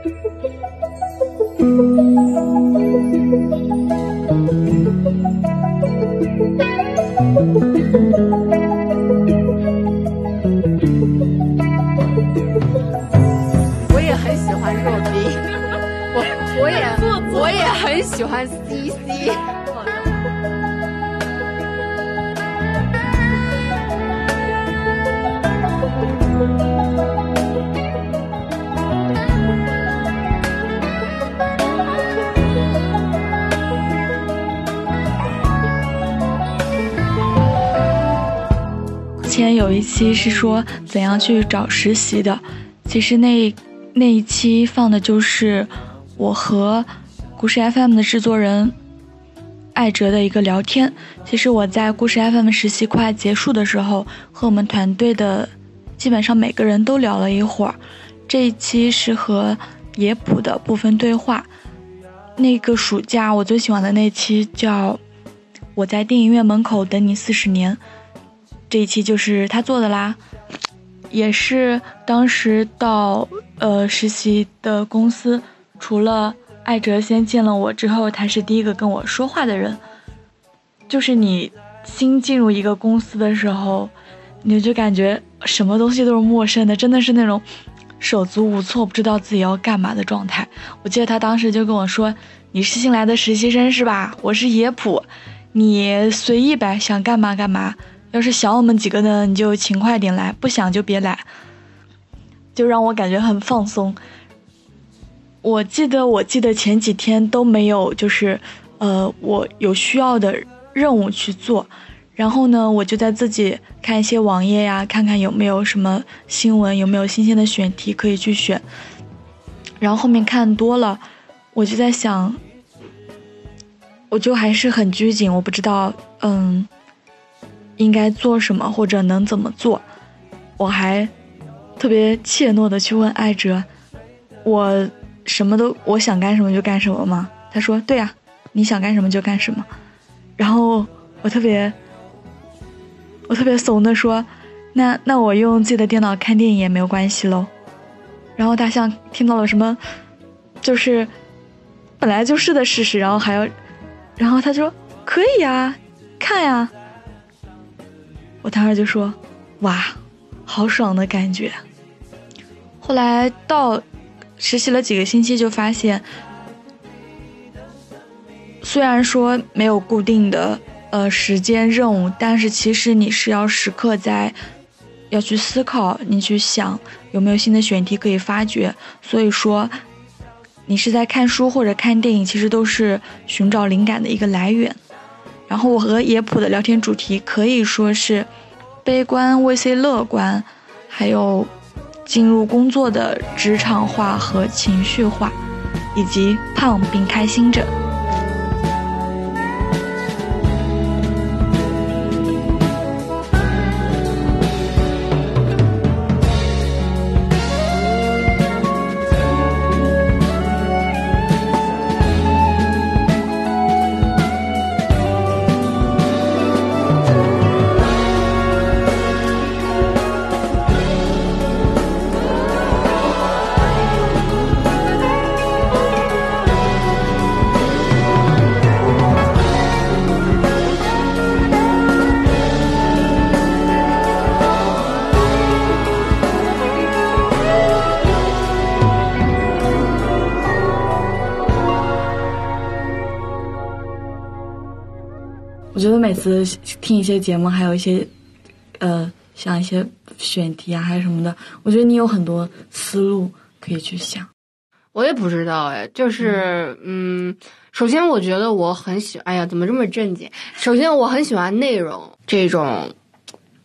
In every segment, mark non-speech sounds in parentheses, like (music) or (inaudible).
(laughs) 我也很喜欢若冰，(laughs) 我我也 (laughs) 我也很喜欢 CC。之前有一期是说怎样去找实习的，其实那那一期放的就是我和故事 FM 的制作人艾哲的一个聊天。其实我在故事 FM 实习快结束的时候，和我们团队的基本上每个人都聊了一会儿。这一期是和野普的部分对话。那个暑假我最喜欢的那期叫《我在电影院门口等你四十年》。这一期就是他做的啦，也是当时到呃实习的公司，除了艾哲先见了我之后，他是第一个跟我说话的人。就是你新进入一个公司的时候，你就感觉什么东西都是陌生的，真的是那种手足无措，不知道自己要干嘛的状态。我记得他当时就跟我说：“你是新来的实习生是吧？我是野普，你随意呗，想干嘛干嘛。”要是想我们几个呢，你就勤快点来；不想就别来，就让我感觉很放松。我记得，我记得前几天都没有，就是呃，我有需要的任务去做。然后呢，我就在自己看一些网页呀，看看有没有什么新闻，有没有新鲜的选题可以去选。然后后面看多了，我就在想，我就还是很拘谨，我不知道，嗯。应该做什么或者能怎么做？我还特别怯懦的去问艾哲：“我什么都我想干什么就干什么吗？”他说：“对呀，你想干什么就干什么。”然后我特别我特别怂的说：“那那我用自己的电脑看电影也没有关系喽。”然后大象听到了什么？就是本来就是的事实，然后还要，然后他说：“可以呀，看呀。”我当时就说：“哇，好爽的感觉。”后来到实习了几个星期，就发现，虽然说没有固定的呃时间任务，但是其实你是要时刻在要去思考，你去想有没有新的选题可以发掘。所以说，你是在看书或者看电影，其实都是寻找灵感的一个来源。然后我和野普的聊天主题可以说是悲观 vs 乐观，还有进入工作的职场化和情绪化，以及胖并开心着。每次听一些节目，还有一些，呃，像一些选题啊，还是什么的，我觉得你有很多思路可以去想。我也不知道哎，就是嗯，首先我觉得我很喜，哎呀，怎么这么正经？首先我很喜欢内容这种，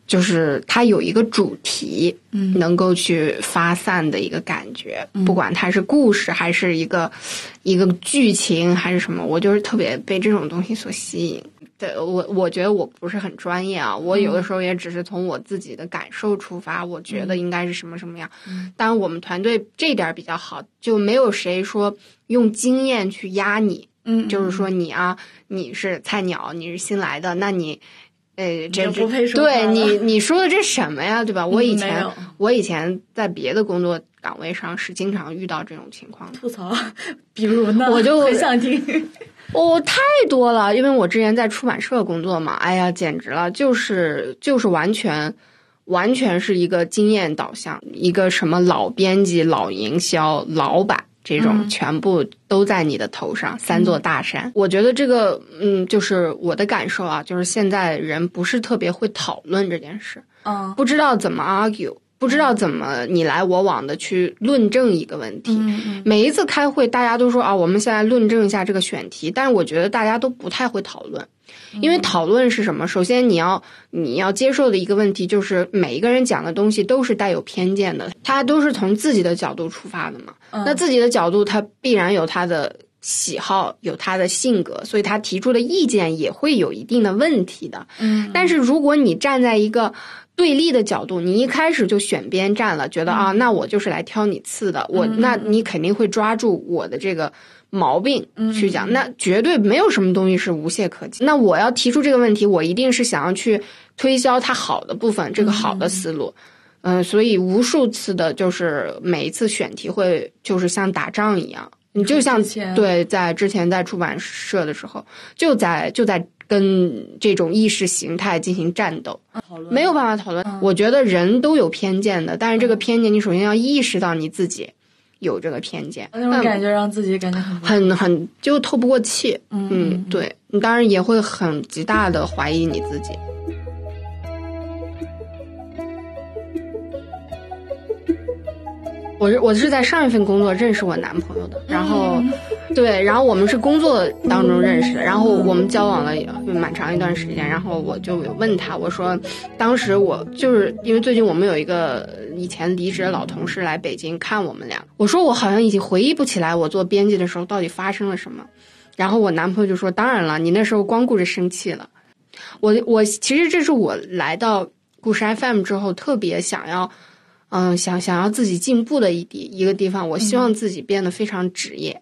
就是它有一个主题，嗯，能够去发散的一个感觉，不管它是故事还是一个一个剧情还是什么，我就是特别被这种东西所吸引。对我，我觉得我不是很专业啊，我有的时候也只是从我自己的感受出发，我觉得应该是什么什么样。当然，我们团队这点比较好，就没有谁说用经验去压你。嗯，就是说你啊，你是菜鸟，你是新来的，那你，呃，这不配说对你你说的这什么呀，对吧？我以前我以前在别的工作岗位上是经常遇到这种情况的。吐槽，(laughs) 比如呢？我就很想听。(laughs) 哦，太多了，因为我之前在出版社工作嘛，哎呀，简直了，就是就是完全完全是一个经验导向，一个什么老编辑、老营销、老板这种，全部都在你的头上，三座大山。我觉得这个，嗯，就是我的感受啊，就是现在人不是特别会讨论这件事，嗯，不知道怎么 argue。不知道怎么你来我往的去论证一个问题，每一次开会大家都说啊，我们现在论证一下这个选题，但是我觉得大家都不太会讨论，因为讨论是什么？首先你要你要接受的一个问题就是每一个人讲的东西都是带有偏见的，他都是从自己的角度出发的嘛。那自己的角度他必然有他的喜好，有他的性格，所以他提出的意见也会有一定的问题的。嗯，但是如果你站在一个对立的角度，你一开始就选边站了，觉得啊，那我就是来挑你刺的，我那你肯定会抓住我的这个毛病去讲，那绝对没有什么东西是无懈可击。那我要提出这个问题，我一定是想要去推销它好的部分，这个好的思路。嗯，所以无数次的就是每一次选题会就是像打仗一样，你就像对在之前在出版社的时候，就在就在。跟这种意识形态进行战斗，没有办法讨论。我觉得人都有偏见的，但是这个偏见，你首先要意识到你自己有这个偏见。那种感觉让自己感觉很很很就透不过气。嗯，对你当然也会很极大的怀疑你自己。我是我是在上一份工作认识我男朋友的，然后。对，然后我们是工作当中认识的，然后我们交往了也蛮长一段时间，然后我就问他，我说，当时我就是因为最近我们有一个以前离职的老同事来北京看我们俩，我说我好像已经回忆不起来我做编辑的时候到底发生了什么，然后我男朋友就说，当然了，你那时候光顾着生气了，我我其实这是我来到故事 FM 之后特别想要，嗯，想想要自己进步的一地一个地方，我希望自己变得非常职业。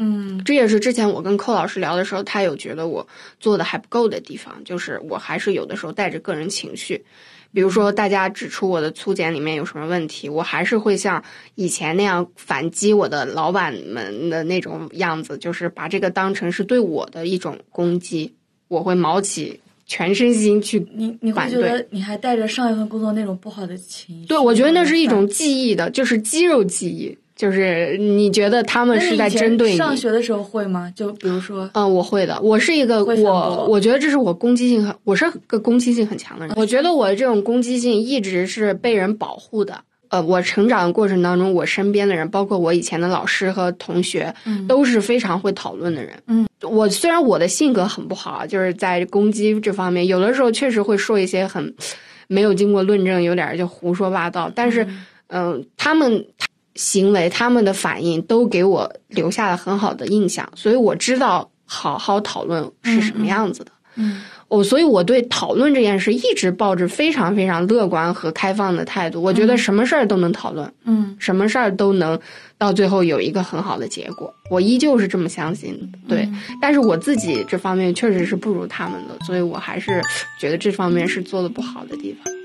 嗯，这也是之前我跟寇老师聊的时候，他有觉得我做的还不够的地方，就是我还是有的时候带着个人情绪，比如说大家指出我的粗简里面有什么问题，我还是会像以前那样反击我的老板们的那种样子，就是把这个当成是对我的一种攻击，我会毛起全身心去你你会觉得你还带着上一份工作那种不好的情绪？对，我觉得那是一种记忆的，就是肌肉记忆。就是你觉得他们是在针对你？上学的时候会吗？就比如说，嗯，我会的。我是一个我，我觉得这是我攻击性很，我是个攻击性很强的人。我觉得我这种攻击性一直是被人保护的。呃，我成长的过程当中，我身边的人，包括我以前的老师和同学，都是非常会讨论的人。嗯，我虽然我的性格很不好啊，就是在攻击这方面，有的时候确实会说一些很没有经过论证，有点就胡说八道。但是，嗯，他们。行为，他们的反应都给我留下了很好的印象，所以我知道好好讨论是什么样子的。嗯，我所以我对讨论这件事一直抱着非常非常乐观和开放的态度。我觉得什么事儿都能讨论，嗯，什么事儿都能到最后有一个很好的结果。我依旧是这么相信的。对，但是我自己这方面确实是不如他们的，所以我还是觉得这方面是做的不好的地方。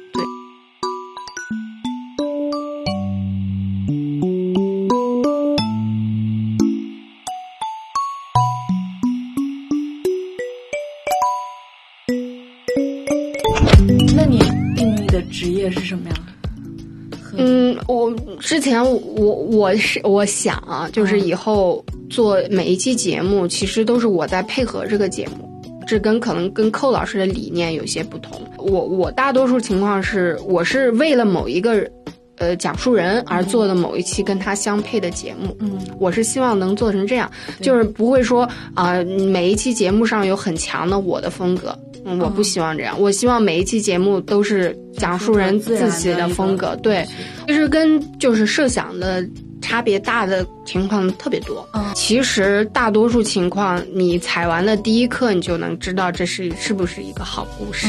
我之前我我是我想啊，就是以后做每一期节目，其实都是我在配合这个节目，这跟可能跟寇老师的理念有些不同。我我大多数情况是，我是为了某一个呃讲述人而做的某一期跟他相配的节目。嗯，我是希望能做成这样，就是不会说啊每一期节目上有很强的我的风格。嗯，我不希望这样。我希望每一期节目都是讲述人自己的风格，对，其实跟就是设想的差别大的情况特别多。嗯，其实大多数情况，你采完的第一课，你就能知道这是是不是一个好故事。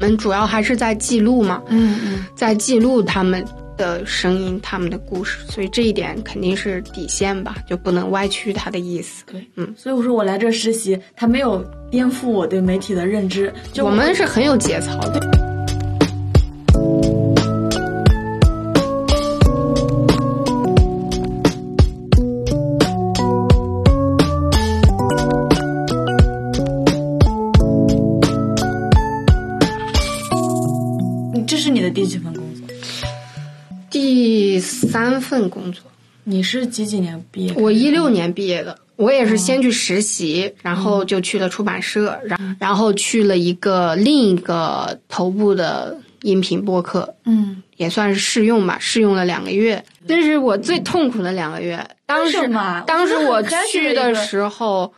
我们主要还是在记录嘛，嗯嗯，在记录他们。的声音，他们的故事，所以这一点肯定是底线吧，就不能歪曲他的意思。对，嗯，所以我说我来这实习，他没有颠覆我对媒体的认知，就我们是很有节操的。三份工作，你是几几年毕业？我一六年毕业的，我也是先去实习，然后就去了出版社，然然后去了一个另一个头部的音频播客，嗯，也算是试用吧，试用了两个月，这是我最痛苦的两个月。当时当时我去的时候，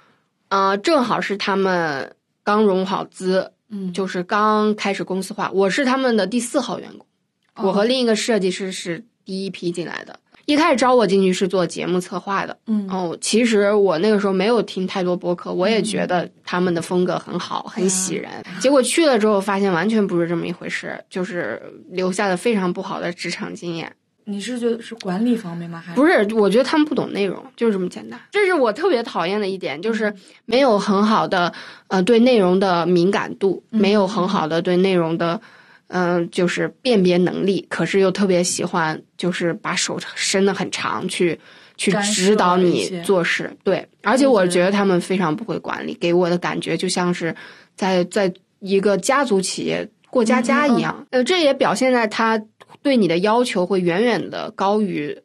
呃，正好是他们刚融好资，嗯，就是刚开始公司化，我是他们的第四号员工，我和另一个设计师是。第一批进来的，一开始招我进去是做节目策划的，嗯，哦，其实我那个时候没有听太多播客，我也觉得他们的风格很好，很喜人。结果去了之后，发现完全不是这么一回事，就是留下了非常不好的职场经验。你是觉得是管理方面吗？还不是？我觉得他们不懂内容，就是这么简单。这是我特别讨厌的一点，就是没有很好的呃对内容的敏感度，没有很好的对内容的。嗯，就是辨别能力，可是又特别喜欢，就是把手伸得很长，去去指导你做事。对，而且我觉得他们非常不会管理，给我的感觉就像是在在一个家族企业过家家一样。呃，这也表现在他对你的要求会远远的高于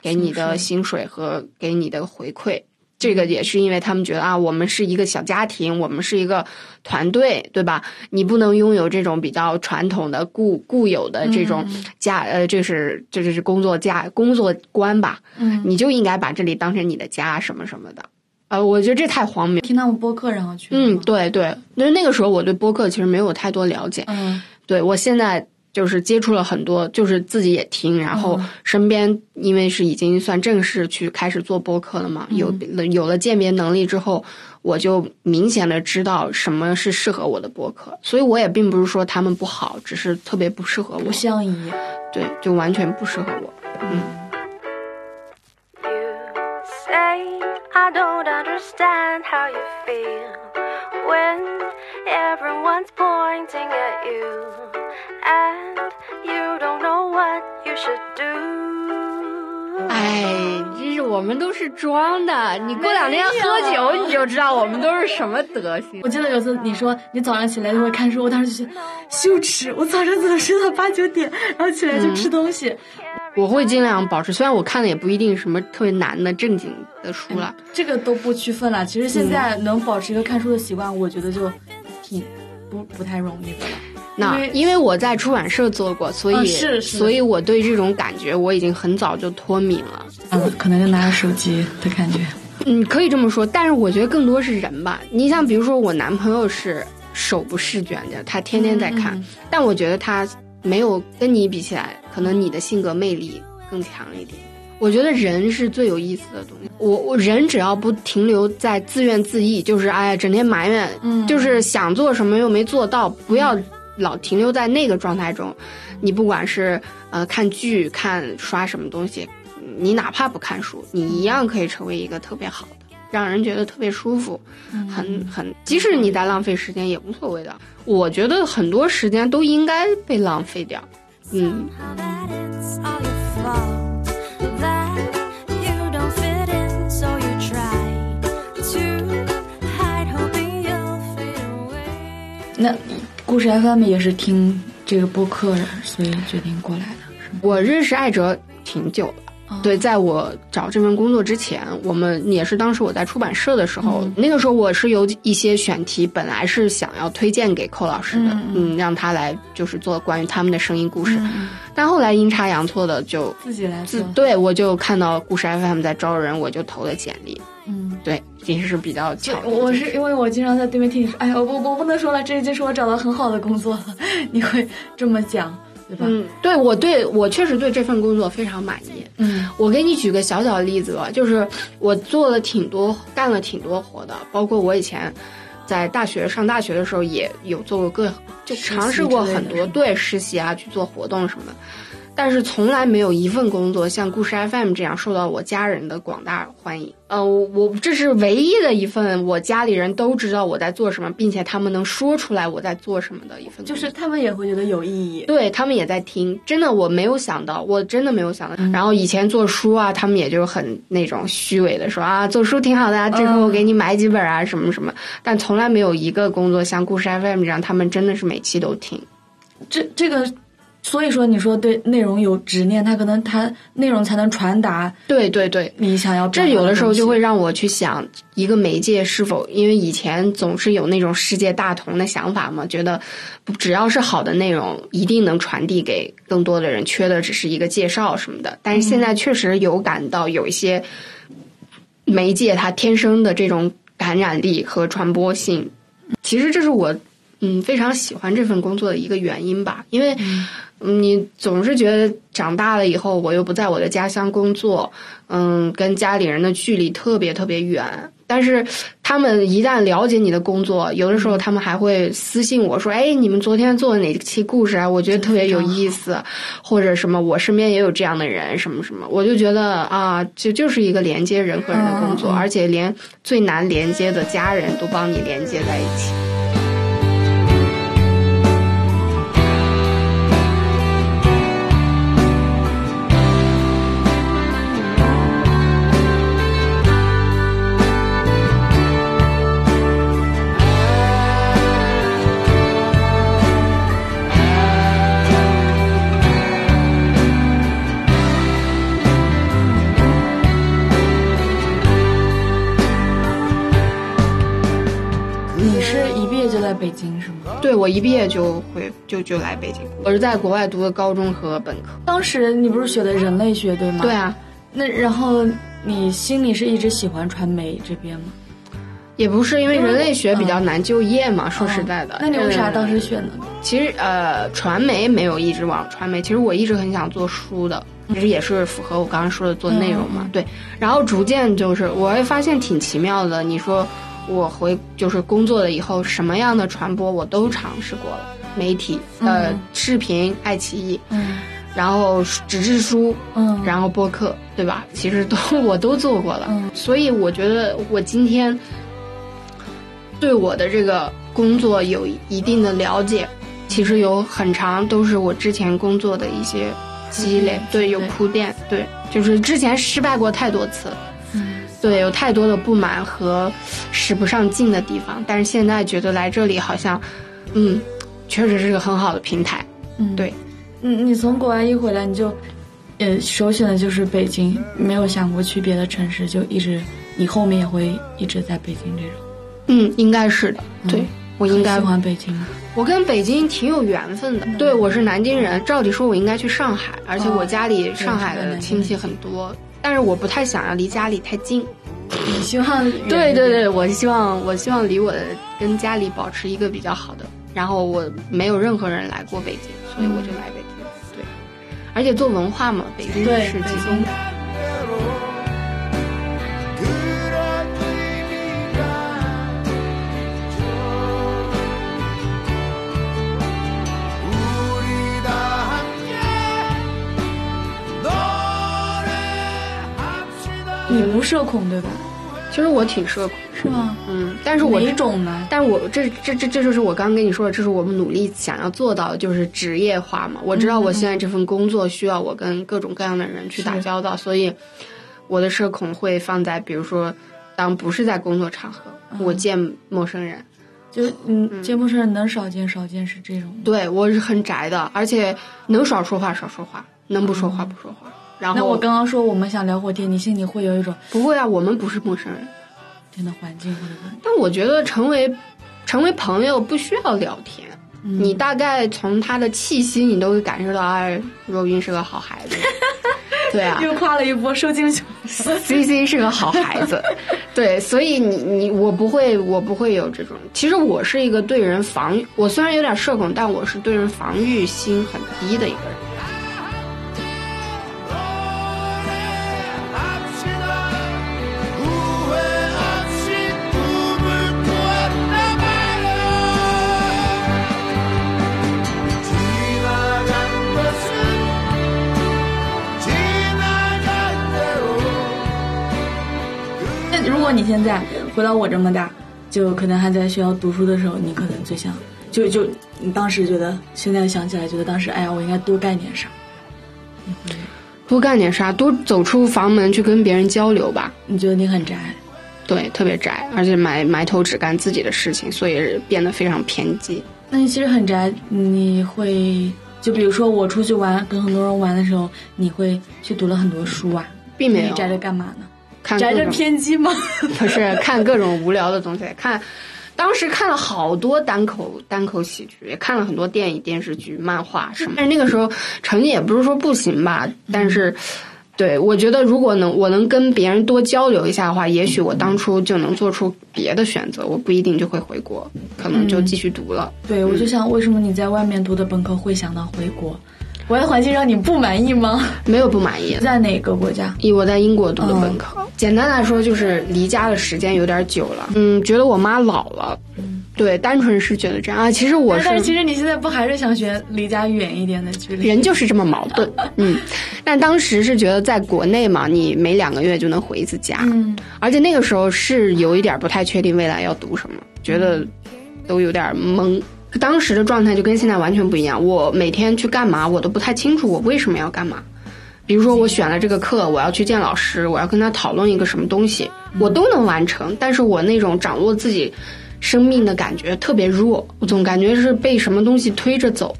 给你的薪水和给你的回馈。这个也是因为他们觉得啊，我们是一个小家庭，我们是一个团队，对吧？你不能拥有这种比较传统的固固有的这种家，呃，这是这就是工作家工作观吧？嗯，你就应该把这里当成你的家，什么什么的。呃，我觉得这太荒谬。听他们播客然后去。嗯，对对，因为那个时候我对播客其实没有太多了解。嗯，对我现在。就是接触了很多，就是自己也听，然后身边因为是已经算正式去开始做播客了嘛，有了有了鉴别能力之后，我就明显的知道什么是适合我的播客，所以我也并不是说他们不好，只是特别不适合我，不相宜，对，就完全不适合我，嗯。哎，这是我们都是装的。你过两天喝酒，你就知道我们都是什么德行。我记得有次你说你早上起来就会看书，我当时就觉得羞耻。我早上怎么睡到八九点，然后起来就吃东西？我会尽量保持，虽然我看的也不一定什么特别难的正经的书了。这个都不区分了。其实现在能保持一个看书的习惯，我觉得就挺不不太容易的了。那因为我在出版社做过，所以是，所以我对这种感觉我已经很早就脱敏了。嗯，可能就拿着手机的感觉。嗯，可以这么说，但是我觉得更多是人吧。你像比如说我男朋友是手不释卷的，他天天在看，但我觉得他没有跟你比起来，可能你的性格魅力更强一点。我觉得人是最有意思的东西。我我人只要不停留在自怨自艾，就是哎，整天埋怨，就是想做什么又没做到，不要。老停留在那个状态中，你不管是呃看剧、看刷什么东西，你哪怕不看书，你一样可以成为一个特别好的，让人觉得特别舒服，很很，即使你在浪费时间也无所谓的。我觉得很多时间都应该被浪费掉，嗯。那。故事 FM 也是听这个播客，所以决定过来的。我认识艾哲挺久了，对，在我找这份工作之前，我们也是当时我在出版社的时候，那个时候我是有一些选题，本来是想要推荐给寇老师的，嗯，让他来就是做关于他们的声音故事，但后来阴差阳错的就自己来自对我就看到故事 FM 在招人，我就投了简历。嗯，对，也是比较巧。我是因为我经常在对面听你说，哎呀，我我不能说了，这已经是我找到很好的工作了。(laughs) 你会这么讲，对吧？嗯，对我对我确实对这份工作非常满意。嗯，我给你举个小小的例子吧，就是我做了挺多，干了挺多活的，包括我以前在大学上大学的时候也有做过各，就尝试过很多对实习啊，去做活动什么的。但是从来没有一份工作像故事 FM 这样受到我家人的广大欢迎。呃，我这是唯一的一份我家里人都知道我在做什么，并且他们能说出来我在做什么的一份，就是他们也会觉得有意义。对他们也在听，真的我没有想到，我真的没有想到。然后以前做书啊，他们也就很那种虚伪的说啊，做书挺好的啊，这回我给你买几本啊，什么什么。但从来没有一个工作像故事 FM 这样，他们真的是每期都听。这这个。所以说，你说对内容有执念，他可能他内容才能传达。对对对，你想要这有的时候就会让我去想，一个媒介是否因为以前总是有那种世界大同的想法嘛，觉得只要是好的内容，一定能传递给更多的人，缺的只是一个介绍什么的。但是现在确实有感到有一些媒介它天生的这种感染力和传播性，其实这是我嗯非常喜欢这份工作的一个原因吧，因为。你总是觉得长大了以后，我又不在我的家乡工作，嗯，跟家里人的距离特别特别远。但是他们一旦了解你的工作，有的时候他们还会私信我说：“哎，你们昨天做的哪期故事啊？我觉得特别有意思。”或者什么，我身边也有这样的人，什么什么，我就觉得啊，就就是一个连接人和人的工作，而且连最难连接的家人都帮你连接在一起。北京是吗？对，我一毕业就回就就来北京。我是在国外读的高中和本科。当时你不是学的人类学对吗？对啊。那然后你心里是一直喜欢传媒这边吗？也不是，因为人类学比较难就业嘛。说实在的，那你为啥当时选的？其实呃，传媒没有一直往传媒。其实我一直很想做书的，其实也是符合我刚刚说的做内容嘛。对。然后逐渐就是，我会发现挺奇妙的。你说。我回就是工作了以后，什么样的传播我都尝试过了，媒体、呃，视频、爱奇艺，嗯，然后纸质书，嗯，然后播客，对吧？其实都我都做过了，所以我觉得我今天对我的这个工作有一定的了解，其实有很长都是我之前工作的一些积累，对，有铺垫，对，就是之前失败过太多次。对，有太多的不满和使不上劲的地方，但是现在觉得来这里好像，嗯，确实是个很好的平台。嗯，对，嗯，你从国外一回来，你就，呃，首选的就是北京，没有想过去别的城市，就一直，你后面也会一直在北京这种。嗯，应该是的。对，我应该喜欢北京。我跟北京挺有缘分的。对，我是南京人，照理说我应该去上海，而且我家里上海的亲戚很多。但是我不太想要离家里太近，你希望对对对，我希望我希望离我的跟家里保持一个比较好的，然后我没有任何人来过北京，所以我就来北京。对，而且做文化嘛，北京是集中。你不社恐对吧？其实我挺社恐，是吗？嗯，但是我哪种呢？但我这这这这就是我刚刚跟你说的，这是我们努力想要做到的，就是职业化嘛。我知道我现在这份工作需要我跟各种各样的人去打交道，所以我的社恐会放在比如说，当不是在工作场合，我见陌生人，就嗯，见陌生人能少见少见是这种。对我是很宅的，而且能少说话少说话，能不说话不说话。那我刚刚说我们想聊会天，你心里会有一种不会啊？我们不是陌生人，真的环境或者但我觉得成为成为朋友不需要聊天，你大概从他的气息，你都会感受到，哎，若云是个好孩子。(laughs) 对啊，又夸了一波，受惊熊。(laughs) C C 是个好孩子，对，所以你你我不会，我不会有这种。其实我是一个对人防御，我虽然有点社恐，但我是对人防御心很低的一个人。你现在回到我这么大，就可能还在学校读书的时候，你可能最想，就就你当时觉得，现在想起来觉得当时，哎呀，我应该多干点啥？多干点啥？多走出房门去跟别人交流吧。你觉得你很宅？对，特别宅，而且埋埋头只干自己的事情，所以变得非常偏激。那你其实很宅，你会就比如说我出去玩，跟很多人玩的时候，你会去读了很多书啊？并没有宅着干嘛呢？看宅着偏激吗？(laughs) 不是看各种无聊的东西，看。当时看了好多单口单口喜剧，也看了很多电影、电视剧、漫画什么。但是那个时候成绩也不是说不行吧，但是，对我觉得如果能我能跟别人多交流一下的话，也许我当初就能做出别的选择，我不一定就会回国，可能就继续读了。对，我就想，为什么你在外面读的本科会想到回国？国外环境让你不满意吗？没有不满意。在哪个国家？以我在英国读的本科。简单来说，就是离家的时间有点久了。嗯，觉得我妈老了。嗯，对，单纯是觉得这样啊。其实我是，但是其实你现在不还是想学离家远一点的距离？人就是这么矛盾。(laughs) 嗯，但当时是觉得在国内嘛，你每两个月就能回一次家。嗯，而且那个时候是有一点不太确定未来要读什么，觉得都有点懵。当时的状态就跟现在完全不一样。我每天去干嘛，我都不太清楚我为什么要干嘛。比如说，我选了这个课，我要去见老师，我要跟他讨论一个什么东西，我都能完成。但是我那种掌握自己生命的感觉特别弱，我总感觉是被什么东西推着走。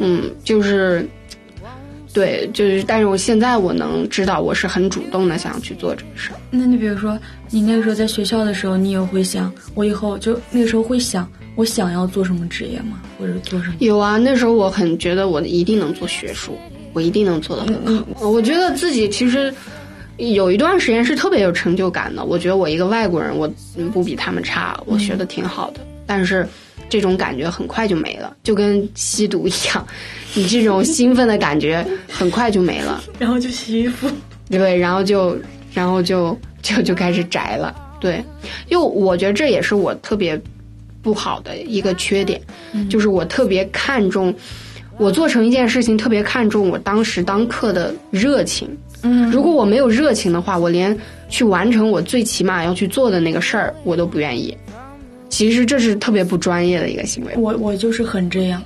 嗯，就是，对，就是。但是我现在我能知道，我是很主动的想要去做这个事儿。那你比如说，你那个时候在学校的时候，你也会想，我以后就那个时候会想。我想要做什么职业吗？或者做什么？有啊，那时候我很觉得我一定能做学术，我一定能做得很好。我觉得自己其实有一段时间是特别有成就感的。我觉得我一个外国人，我不比他们差，我学的挺好的。但是这种感觉很快就没了，就跟吸毒一样，(laughs) 你这种兴奋的感觉很快就没了。然后就洗衣服，对，然后就然后就就就开始宅了。对，因为我觉得这也是我特别。不好的一个缺点，就是我特别看重，我做成一件事情特别看重我当时当刻的热情。嗯，如果我没有热情的话，我连去完成我最起码要去做的那个事儿，我都不愿意。其实这是特别不专业的一个行为。我我就是很这样。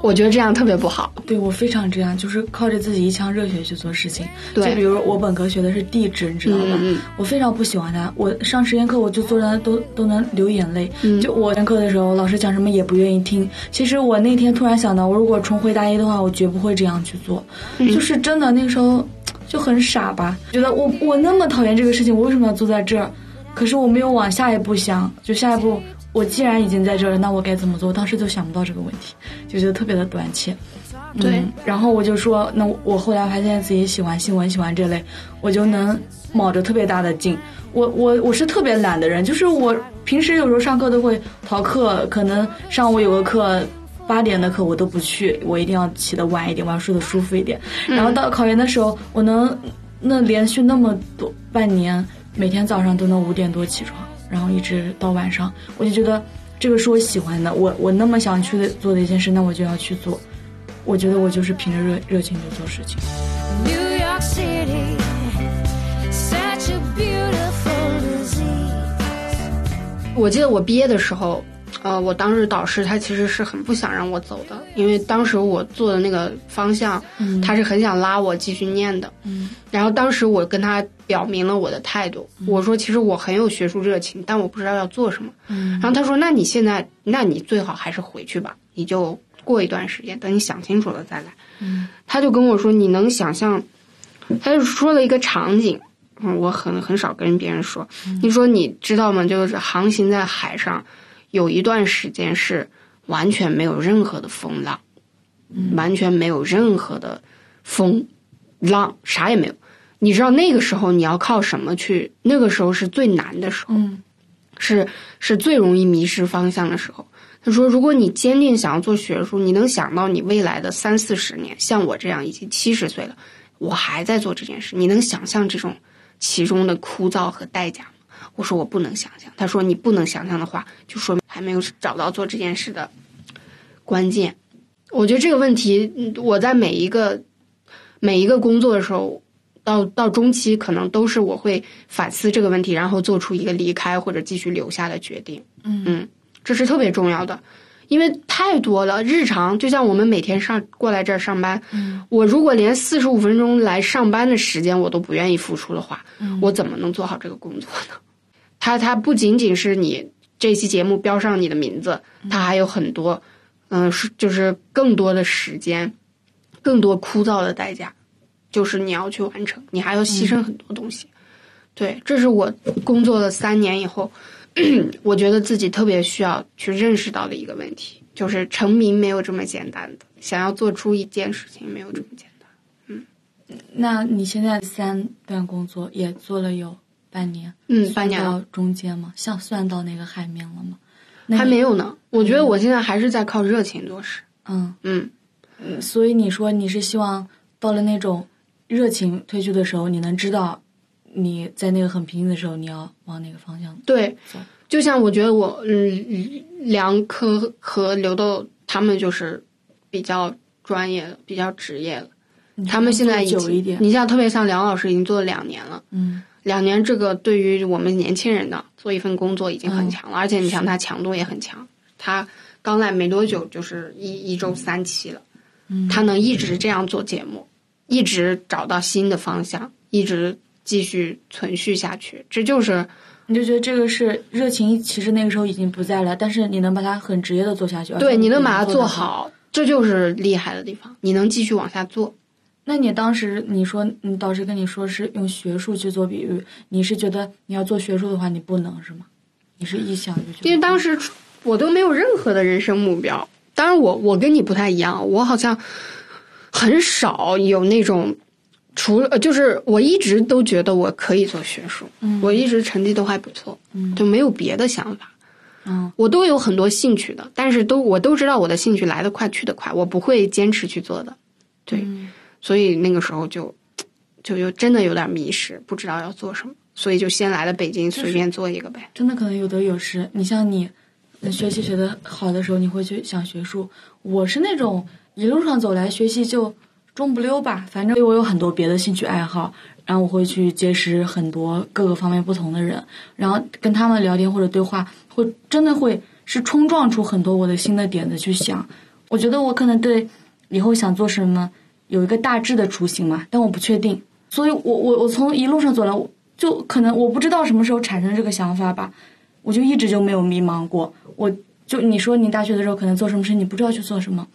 我觉得这样特别不好。对我非常这样，就是靠着自己一腔热血去做事情。对，就比如我本科学的是地质，你知道吧？我非常不喜欢它。我上实验课，我就坐在那都都能流眼泪。就我上课的时候，老师讲什么也不愿意听。其实我那天突然想到，我如果重回大一的话，我绝不会这样去做。就是真的，那个时候就很傻吧，觉得我我那么讨厌这个事情，我为什么要坐在这儿？可是我没有往下一步想，就下一步。我既然已经在这儿了，那我该怎么做？当时就想不到这个问题，就觉得特别的短浅。对，然后我就说，那我后来发现自己喜欢新闻，喜欢这类，我就能卯着特别大的劲。我我我是特别懒的人，就是我平时有时候上课都会逃课，可能上午有个课八点的课我都不去，我一定要起得晚一点，我要睡得舒服一点。然后到考研的时候，我能那连续那么多半年，每天早上都能五点多起床。然后一直到晚上，我就觉得这个是我喜欢的，我我那么想去的做的一件事，那我就要去做。我觉得我就是凭着热热情去做事情。我记得我毕业的时候。呃，我当时导师他其实是很不想让我走的，因为当时我做的那个方向，他是很想拉我继续念的。嗯，然后当时我跟他表明了我的态度，我说其实我很有学术热情，但我不知道要做什么。嗯，然后他说，那你现在，那你最好还是回去吧，你就过一段时间，等你想清楚了再来。嗯，他就跟我说，你能想象，他就说了一个场景，嗯，我很很少跟别人说。你说你知道吗？就是航行在海上。有一段时间是完全没有任何的风浪，完全没有任何的风浪，啥也没有。你知道那个时候你要靠什么去？那个时候是最难的时候，是是最容易迷失方向的时候。他说：“如果你坚定想要做学术，你能想到你未来的三四十年，像我这样已经七十岁了，我还在做这件事，你能想象这种其中的枯燥和代价吗？”我说我不能想象。他说你不能想象的话，就说明还没有找到做这件事的关键。我觉得这个问题，我在每一个每一个工作的时候到到中期，可能都是我会反思这个问题，然后做出一个离开或者继续留下的决定。嗯嗯，这是特别重要的，因为太多了。日常就像我们每天上过来这儿上班，嗯我如果连四十五分钟来上班的时间我都不愿意付出的话，嗯我怎么能做好这个工作呢？它它不仅仅是你这期节目标上你的名字，它还有很多，嗯、是就是更多的时间，更多枯燥的代价，就是你要去完成，你还要牺牲很多东西。对，这是我工作了三年以后，(clears throat) 我觉得自己特别需要去认识到的一个问题，就是成名没有这么简单的，想要做出一件事情没有这么简单。嗯那你现在三段工作也做了有半年，嗯，半年到中间吗？像算到那个海面了吗？还没有呢。我觉得我现在还是在靠热情做事。嗯嗯，嗯，所以你说你是希望到了那种热情褪去的时候，你能知道你在那个很平静的时候，你要往哪个方向对。就像我觉得我嗯，梁科和刘豆他们就是比较专业的，比较职业了。你他们现在已经做久一点，你像特别像梁老师已经做了两年了。嗯两年这个对于我们年轻人的做一份工作已经很强了，而且你想他强度也很强，他刚来没多久就是一一周三期了，嗯，他能一直这样做节目，一直找到新的方向，一直继续存续下去，这就是你就觉得这个是热情，其实那个时候已经不在了，但是你能把它很职业的做下去，对你能能把它做得好，这就是厉害的地方，你能继续往下做。那你当时你说你导师跟你说是用学术去做比喻，你是觉得你要做学术的话你不能是吗？你是一想就觉得，因为当时我都没有任何的人生目标。当然我，我跟你不太一样，我好像很少有那种，除了就是我一直都觉得我可以做学术，嗯我一直成绩都还不错，嗯就没有别的想法。嗯我都有很多兴趣的，但是都我都知道我的兴趣来得快去得快，我不会坚持去做的。对，嗯所以那个时候就就就真的有点迷失，不知道要做什么，所以就先来了北京，随便做一个呗。真的可能有得有失。你像你，呃学习学的好的时候，你会去想学术。我是那种一路上走来学习就中不溜吧，反正我有很多别的兴趣爱好，然后我会去结识很多各个方面不同的人，然后跟他们聊天或者对话，会真的会是冲撞出很多我的新的点子去想。我觉得我可能对以后想做什么有一个大致的雏形嘛，但我不确定。所以我我我从一路上走来，就可能我不知道什么时候产生这个想法吧，我就一直就没有迷茫过。我就你说你大学的时候可能做什么事，你不知道去做什么，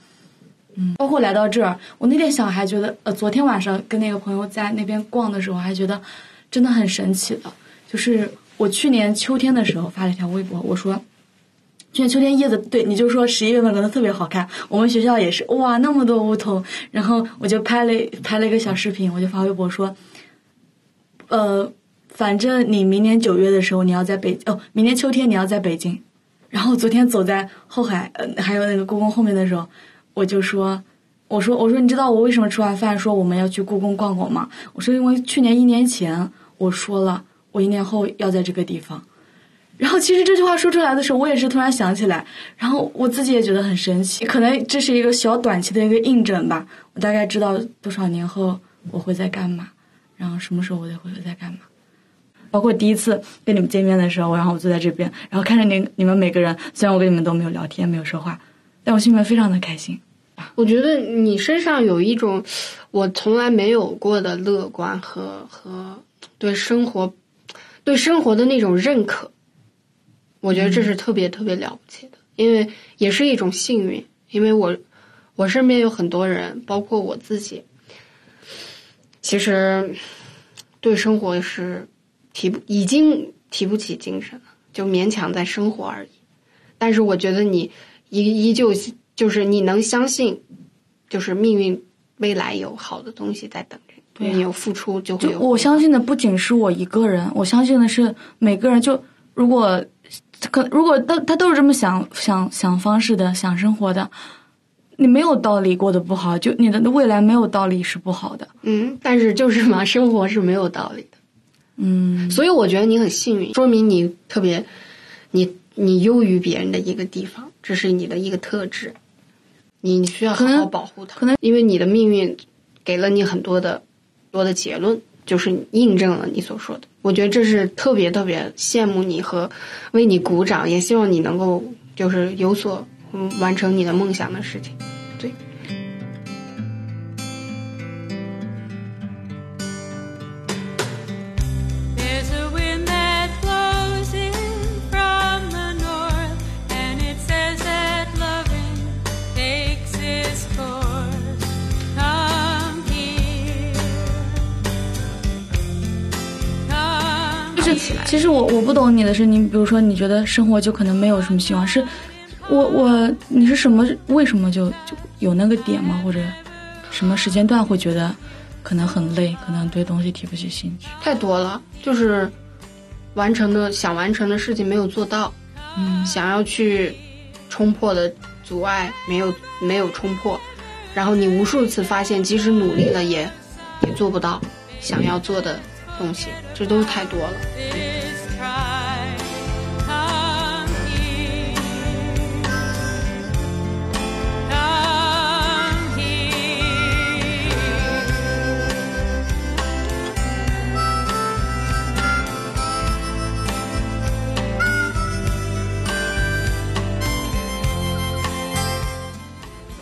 嗯，包括来到这儿，我那天想还觉得，呃，昨天晚上跟那个朋友在那边逛的时候，还觉得真的很神奇的，就是我去年秋天的时候发了一条微博，我说。去年秋天叶子，对，你就说十一月份可能特别好看。我们学校也是，哇，那么多梧桐。然后我就拍了拍了一个小视频，我就发微博说，呃，反正你明年九月的时候你要在北哦，明年秋天你要在北京。然后昨天走在后海，呃，还有那个故宫后面的时候，我就说，我说我说你知道我为什么吃完饭说我们要去故宫逛逛吗？我说因为去年一年前我说了，我一年后要在这个地方。然后其实这句话说出来的时候，我也是突然想起来，然后我自己也觉得很神奇，可能这是一个小短期的一个印证吧。我大概知道多少年后我会在干嘛，然后什么时候我会在干嘛。包括第一次跟你们见面的时候，然后我坐在这边，然后看着你你们每个人，虽然我跟你们都没有聊天，没有说话，但我心里面非常的开心。我觉得你身上有一种我从来没有过的乐观和和对生活对生活的那种认可。我觉得这是特别特别了不起的，因为也是一种幸运。因为我我身边有很多人，包括我自己，其实对生活是提不已经提不起精神了，就勉强在生活而已。但是我觉得你依依旧就是你能相信，就是命运未来有好的东西在等着你，对啊你有付出就会有。我相信的不仅是我一个人，我相信的是每个人。就如果可如果他他都是这么想想想方式的想生活的，你没有道理过得不好，就你的未来没有道理是不好的。嗯，但是就是嘛，生活是没有道理的，嗯，所以我觉得你很幸运，说明你特别，你你优于别人的一个地方，这是你的一个特质，你你需要好好保护它，可能因为你的命运给了你很多的多的结论，就是印证了你所说的。我觉得这是特别特别羡慕你和为你鼓掌，也希望你能够就是有所嗯完成你的梦想的事情。对。其实我我不懂你的是，你比如说你觉得生活就可能没有什么希望，是我我你是什么为什么就就有那个点吗？或者什么时间段会觉得可能很累，可能对东西提不起兴趣？太多了，就是完成的想完成的事情没有做到，嗯想要去冲破的阻碍没有没有冲破，然后你无数次发现，即使努力了也也做不到想要做的东西，这都是太多了。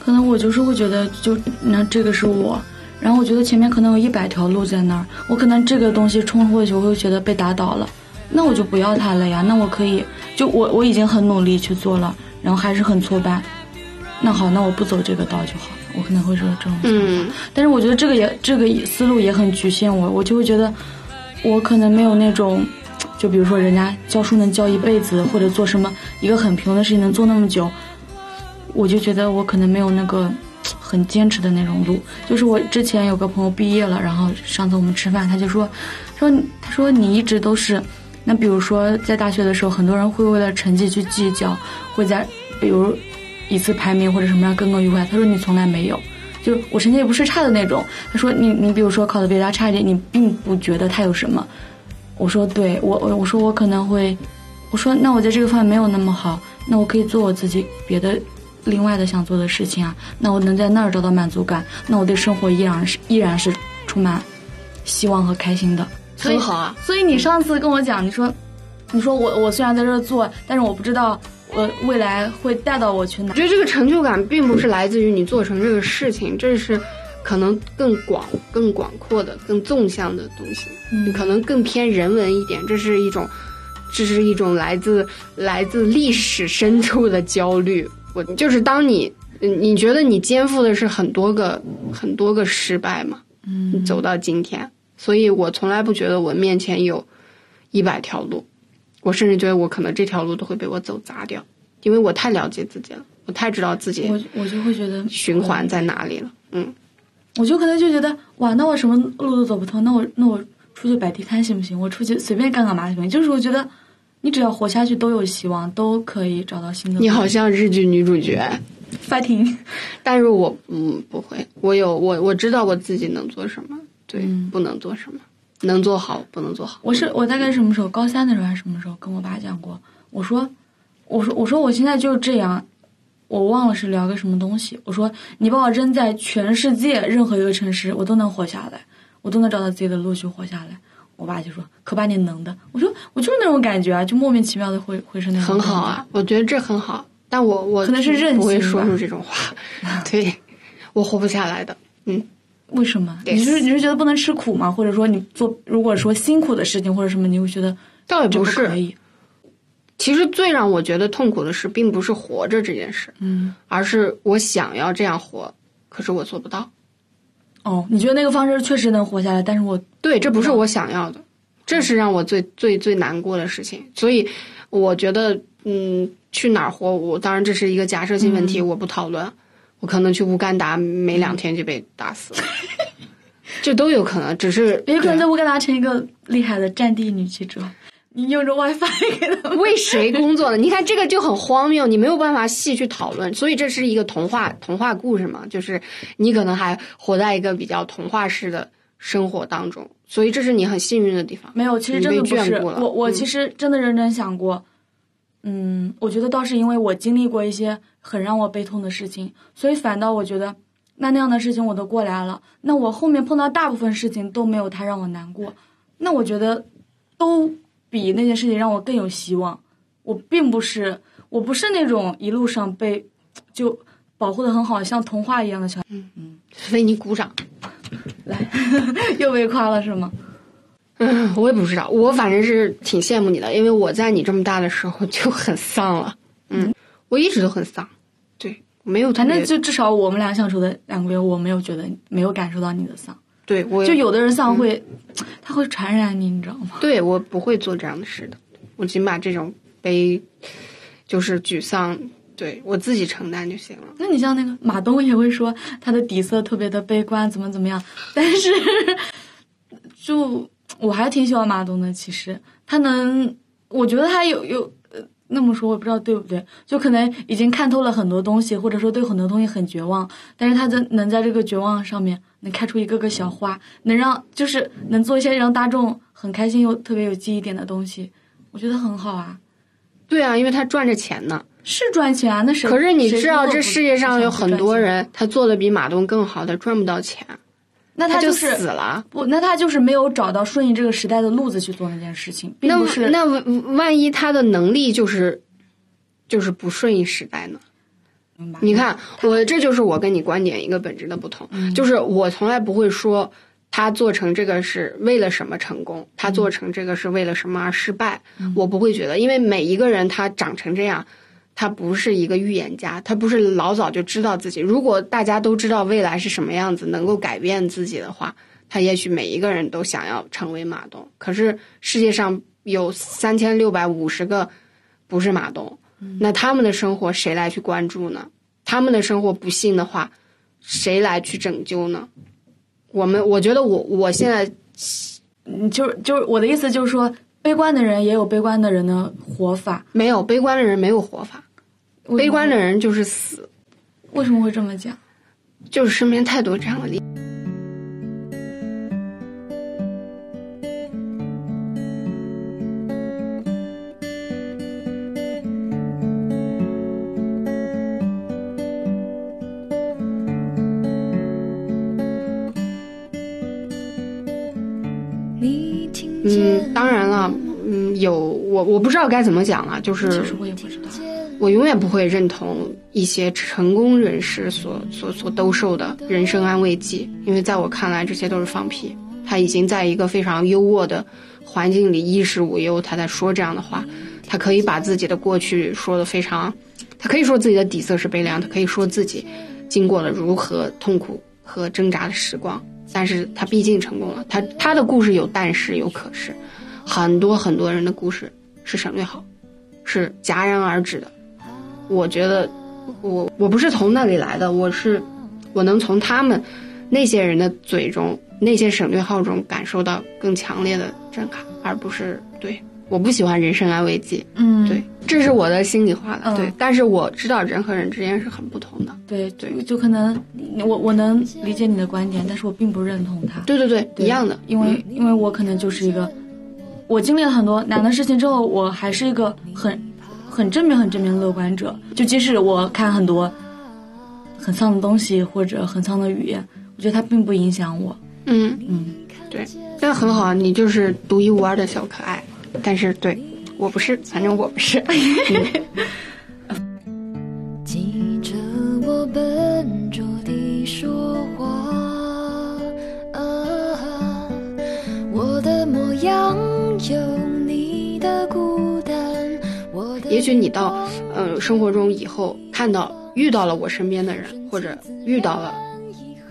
可能我就是会觉得，就那这个是我，然后我觉得前面可能有一百条路在那儿，我可能这个东西冲过去，我会觉得被打倒了，那我就不要它了呀。那我可以，就我我已经很努力去做了，然后还是很挫败，那好，那我不走这个道就好了。我可能会说这种想法，嗯但是我觉得这个也这个思路也很局限我，我就会觉得我可能没有那种。就比如说，人家教书能教一辈子，或者做什么一个很平庸的事情能做那么久，我就觉得我可能没有那个 (tsk) 很坚持的那种路。就是我之前有个朋友毕业了，然后上次我们吃饭，他就说，说他说你一直都是，那比如说在大学的时候，很多人会为了成绩去计较，会在比如一次排名或者什么样耿耿于怀。他说你从来没有。就是我成绩也不是差的那种。他说你你比如说考的比他差一点，你并不觉得他有什么。我说对我我我说我可能会，我说那我在这个方面没有那么好，那我可以做我自己别的另外的想做的事情啊。那我能在那儿找到满足感，那我对生活依然是依然是充满希望和开心的。所以很好啊。所以你上次跟我讲，你说你说我我虽然在这儿做，但是我不知道我未来会带到我去哪我。觉得这个成就感并不是来自于你做成这个事情，这是可能更广、更广阔的、更纵向的东西，嗯可能更偏人文一点。这是一种，这是一种来自来自历史深处的焦虑。我就是当你，嗯你觉得你肩负的是很多个很多个失败嘛，嗯走到今天，所以我从来不觉得我面前有一百条路，我甚至觉得我可能这条路都会被我走砸掉，因为我太了解自己了，我太知道自己我我就会觉得循环在哪里了。嗯，我就可能就觉得哇，那我什么路都走不通，那我那我出去摆地摊行不行？我出去随便干干嘛行不行？就是我觉得，你只要活下去都有希望，都可以找到新的。你好像日剧女主角，fighting，(laughs) 但是我嗯不会，我有我我知道我自己能做什么，对，嗯不能做什么，能做好不能做好。我是我大概什么时候？高三的时候还是什么时候？跟我爸讲过，我说，我说我说我现在就这样，我忘了是聊个什么东西。我说你把我扔在全世界任何一个城市，我都能活下来，我都能找到自己的路去活下来。我爸就说：“可把你能的。”我说：“我就是那种感觉啊，就莫名其妙的会会是那种很好啊，我觉得这很好，但我我可能是任性不会说出这种话，(laughs) 对我活不下来的。嗯，为什么？对你是你是觉得不能吃苦吗？或者说你做如果说辛苦的事情或者什么，你会觉得倒也不是可以？其实最让我觉得痛苦的事，并不是活着这件事，嗯，而是我想要这样活，可是我做不到。哦，你觉得那个方式确实能活下来，但是我对，这不是我想要的，这是让我最最最难过的事情。所以，我觉得，嗯，去哪儿活，我当然这是一个假设性问题，我不讨论。我可能去乌干达，没两天就被打死了，(laughs) 这都有可能。只是也可能在乌干达成一个厉害的战地女记者，你用着 WiFi 给他们。为谁工作呢？(laughs) 你看这个就很荒谬，你没有办法细去讨论。所以这是一个童话童话故事嘛，就是你可能还活在一个比较童话式的生活当中，所以这是你很幸运的地方。没有，其实真的不是我。我嗯其实真的认真想过，嗯，我觉得倒是因为我经历过一些很让我悲痛的事情，所以反倒我觉得那那样的事情我都过来了，那我后面碰到大部分事情都没有他让我难过，那我觉得都比那件事情让我更有希望。我并不是，我不是那种一路上被就保护的很好，像童话一样的小孩。嗯嗯，为你鼓掌。来 (laughs) 又被夸了是吗？嗯，我也不知道，我反正是挺羡慕你的，因为我在你这么大的时候就很丧了。嗯，我一直都很丧，对，没有反正就至少我们俩相处的两个月，我没有觉得没有感受到你的丧。对我就有的人丧会，他会传染你，你知道吗？对我不会做这样的事的，我仅把这种悲，就是沮丧，对我自己承担就行了。那你像那个马东也会说他的底色特别的悲观，怎么怎么样，但是就我还挺喜欢马东的。其实他能，我觉得他有有呃那么说，我也不知道对不对，就可能已经看透了很多东西，或者说对很多东西很绝望，但是他在能在这个绝望上面能开出一个个小花，能让就是能做一些让大众很开心又特别有记忆点的东西，我觉得很好啊。对啊，因为他赚着钱呢。是赚钱啊，那谁？可是你知道，这世界上有很多，人，他做的比马东更好，他赚不到钱，那他就是死了。不，那他就是没有找到顺应这个时代的路子去做那件事情，并那不是那万万一他的能力就是就是不顺应时代呢？你看，我这就是我跟你观点一个本质的不同，嗯就是我从来不会说他做成这个是为了什么成功，他做成这个是为了什么而失败，嗯我不会觉得，因为每一个人他长成这样。他不是一个预言家，他不是老早就知道自己。如果大家都知道未来是什么样子，能够改变自己的话，他也许每一个人都想要成为马东。可是世界上有三千六百五十个不是马东，那他们的生活谁来去关注呢？他们的生活不幸的话，谁来去拯救呢？我们，我觉得我我现在嗯，就是就是我的意思就是说，悲观的人也有悲观的人的活法。没有悲观的人没有活法，悲观的人就是死，为什么会这么讲？就是身边太多这样的例子。嗯，当然了，嗯，有我我不知道该怎么讲了，就是其实我也不知道。我永远不会认同一些成功人士所所所兜售的人生安慰剂，因为在我看来，这些都是放屁。他已经在一个非常优渥的环境里衣食无忧，他在说这样的话，他可以把自己的过去说的非常，他可以说自己的底色是悲凉，他可以说自己经过了如何痛苦和挣扎的时光，但是他毕竟成功了。他他的故事有但是有可是，很多很多人的故事是省略号，是戛然而止的。我觉得我我不是从那里来的，我是我能从他们那些人的嘴中、那些省略号中感受到更强烈的震撼，而不是对。我不喜欢人生安慰剂，嗯，对，这是我的心里话了，嗯对。但是我知道人和人之间是很不同的，对对，就可能我我能理解你的观点，但是我并不认同他。对对对，对一样的，因为因为我可能就是一个，我经历了很多难的事情之后，我还是一个很很正面、很正面的乐观者。就即使我看很多很丧的东西或者很丧的语言，我觉得它并不影响我。嗯，嗯，对，那很好，你就是独一无二的小可爱。但是对我不是，反正我不是。记着我笨拙地说话，啊，我的模样也许你到呃生活中以后看到遇到了我身边的人，或者遇到了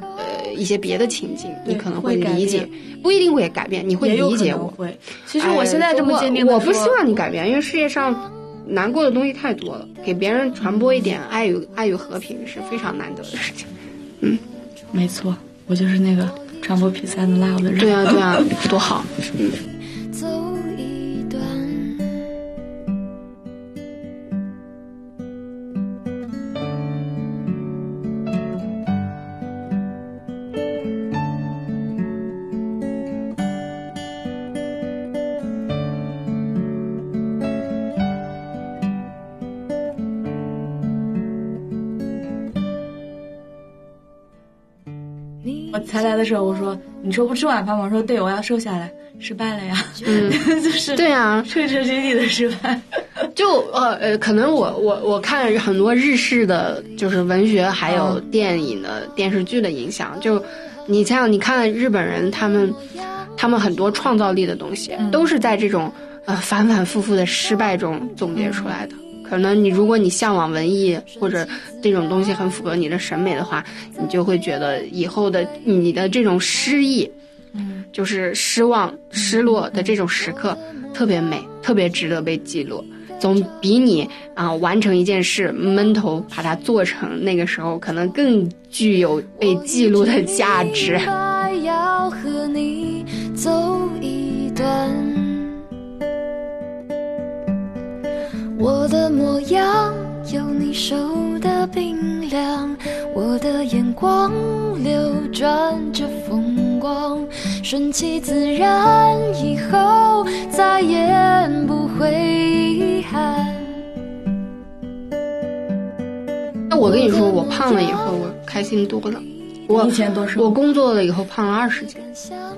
呃一些别的情境，你可能会理解，不一定会改变，你会理解我。会。其实我现在这么坚定我，我不希望你改变，因为世界上难过的东西太多了，给别人传播一点爱与爱与和平是非常难得的事情。嗯没错，我就是那个传播 P 三的 love 的人。对啊，对啊，多好。嗯。才来的时候，我说你说不吃晚饭吗？我说对，我要瘦下来，失败了呀，嗯，(laughs) 就是对啊，彻彻底底的失败。(laughs) 就呃呃，可能我我我看很多日式的就是文学还有电影的、电视剧的影响，就你像你看日本人他们他们很多创造力的东西，都是在这种呃反反复复的失败中总结出来的。可能你如果你向往文艺或者这种东西很符合你的审美的话，你就会觉得以后的你的这种失意，嗯，就是失望、失落的这种时刻特别美，特别值得被记录，总比你啊、完成一件事闷头把它做成那个时候可能更具有被记录的价值。要和你走一段。我的模样有你手的冰凉，我的眼光流转着风光，顺其自然，以后再也不会遗憾。那我跟你说，我胖了以后，我开心多了。我以前多瘦我工作了以后胖了二十斤，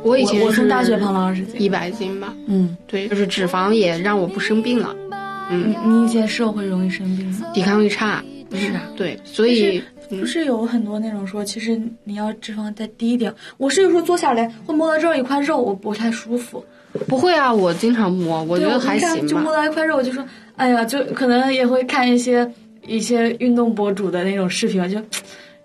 我以前我我从是大学胖了二十斤一百斤吧。嗯，对，就是脂肪也让我不生病了，嗯你，你以前瘦会容易生病吗？抵抗力差。是啊对，所以不是有很多那种说，其实你要脂肪再低一点。我是有时候坐下来会摸到这儿一块肉，我不太舒服。不会啊，我经常摸，我觉得还行就摸。到一块肉，我就说，哎呀，就可能也会看一些一些运动博主的那种视频，就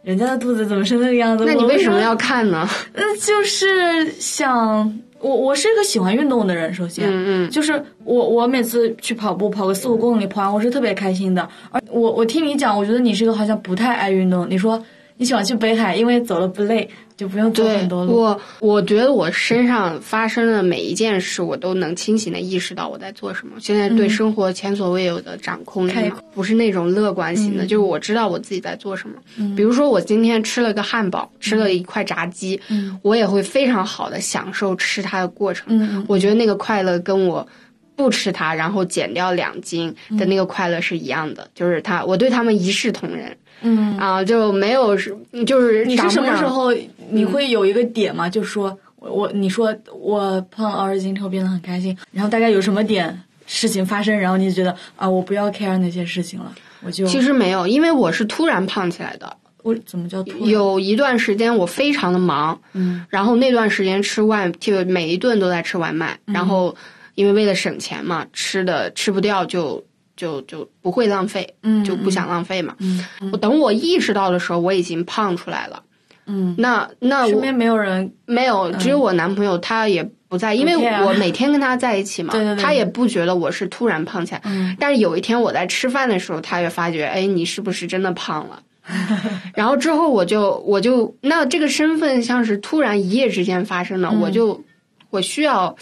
人家的肚子怎么是那个样子？那你为什么要看呢？嗯，就是想我我是一个喜欢运动的人，首先，嗯嗯就是我我每次去跑步，跑个四五公里，跑完我是特别开心的。而我我听你讲，我觉得你是一个好像不太爱运动。你说你喜欢去北海，因为走了不累，就不用走很多路。我，我觉得我身上发生的每一件事，我都能清醒的意识到我在做什么。现在对生活前所未有的掌控力不是那种乐观型的，就是我知道我自己在做什么。比如说，我今天吃了个汉堡，吃了一块炸鸡，我也会非常好的享受吃它的过程。嗯我觉得那个快乐跟我。不吃它，然后减掉两斤的那个快乐是一样的，就是它，我对他们一视同仁嗯，啊，就没有是，就是你是什么时候你会有一个点吗？就说我我你说我胖了二十斤之后变得很开心，然后大概有什么点事情发生，然后你就觉得啊，我不要 care 那些事情了，我就其实没有，因为我是突然胖起来的。我怎么叫突然有一段时间我非常的忙，嗯然后那段时间吃外，就每一顿都在吃外卖，然后因为为了省钱嘛，吃的吃不掉就就就不会浪费，嗯就不想浪费嘛。嗯我等我意识到的时候，我已经胖出来了。嗯，那那我身边没有人没有，只有我男朋友，他也不在，因为我每天跟他在一起嘛，他也不觉得我是突然胖起来。嗯但是有一天我在吃饭的时候，他也发觉，哎，你是不是真的胖了？(laughs) 然后之后我就我就那这个身份像是突然一夜之间发生的，嗯我就我需要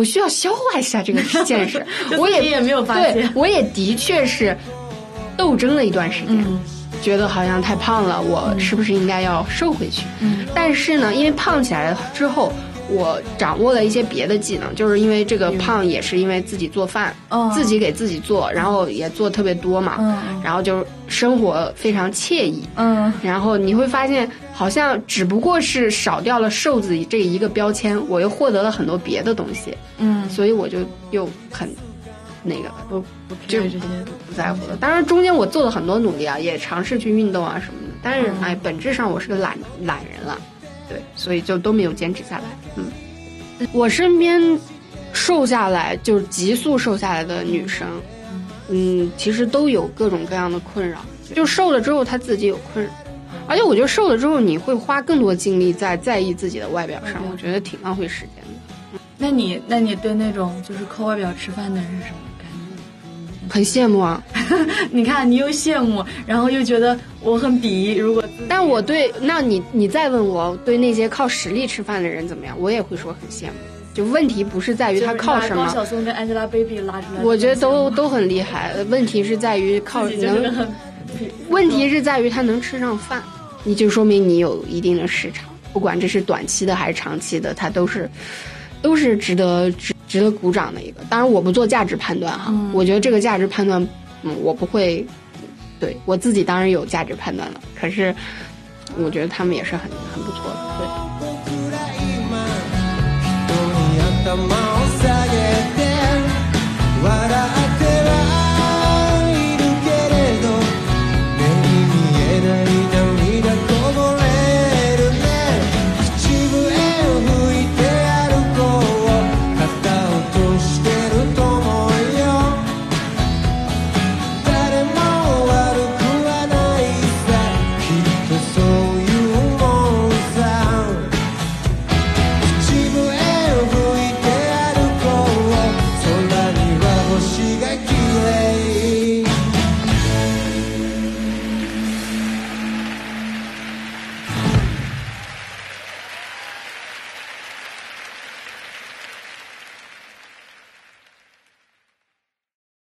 我需要消化一下这个现实，(laughs) 我也自己也没有发对现，我也的确是斗争了一段时间。嗯觉得好像太胖了，我是不是应该要瘦回去？嗯但是呢，因为胖起来之后，我掌握了一些别的技能，就是因为这个胖也是因为自己做饭，嗯自己给自己做，然后也做特别多嘛，嗯然后就生活非常惬意。嗯然后你会发现，好像只不过是少掉了瘦子这一个标签，我又获得了很多别的东西，嗯，所以我就又很那个不不就 care 这些不在乎了。当然，中间我做了很多努力啊，也尝试去运动啊什么的。但是，嗯哎，本质上我是个懒懒人了，对，所以就都没有坚持下来。嗯，我身边瘦下来就是急速瘦下来的女生，嗯，其实都有各种各样的困扰。就瘦了之后，她自己有困扰，而且我觉得瘦了之后，你会花更多精力在在意自己的外表上，我觉得挺浪费时间的。那你那你对那种就是靠外表吃饭的人是什么？很羡慕啊，(laughs) 你看，你又羡慕，然后又觉得我很鄙夷。如果但我对，那你你再问我对那些靠实力吃饭的人怎么样，我也会说很羡慕。就问题不是在于他靠什么高么，晓松跟 Angelababy 拉出来，我觉得都都很厉害。问题是在于靠能，很，问题是在于他能吃上饭，你就说明你有一定的市场。不管这是短期的还是长期的，他都是都是值得值值得鼓掌的一个。当然，我不做价值判断哈，嗯我觉得这个价值判断，嗯，我不会。对我自己当然有价值判断了，可是我觉得他们也是很很不错的。对。